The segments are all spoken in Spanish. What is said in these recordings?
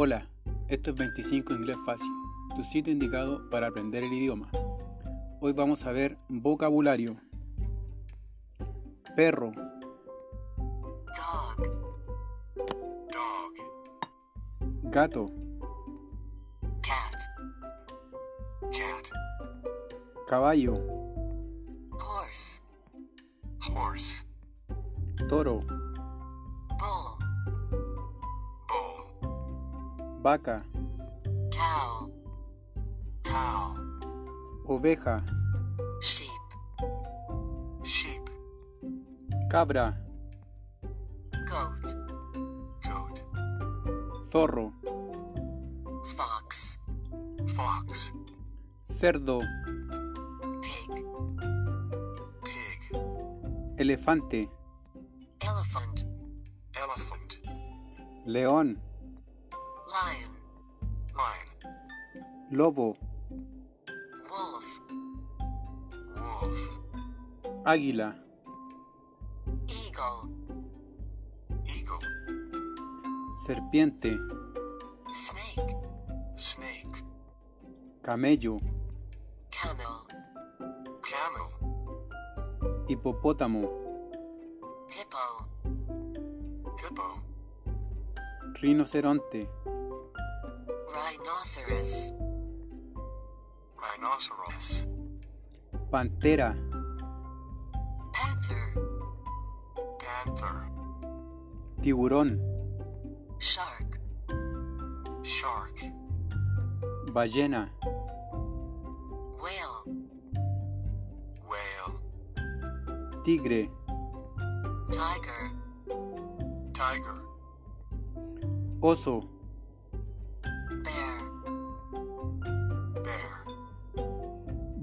Hola, esto es 25 Inglés Fácil, tu sitio indicado para aprender el idioma. Hoy vamos a ver vocabulario. Perro, dog, dog, gato, cat, cat, caballo, horse, horse, toro, vaca, cow, cow, oveja, sheep, sheep, cabra, goat, goat, zorro, fox, fox, cerdo, pig, pig, elefante, elephant, elephant, león, lion, lion, lobo, wolf, wolf, águila, eagle, eagle, serpiente, snake, snake, camello, camel, camel, hipopótamo, hippo, hippo, rinoceronte, rhinoceros, rhinoceros, pantera, panther, panther, tiburón, shark, shark, ballena, whale, whale, tigre, tiger, tiger, oso,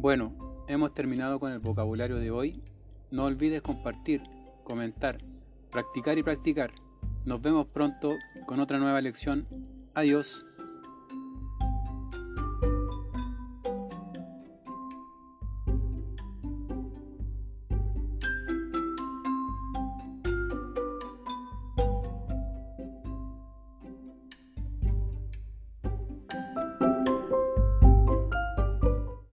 Bueno, hemos terminado con el vocabulario de hoy. No olvides compartir, comentar, practicar y practicar. Nos vemos pronto con otra nueva lección. Adiós.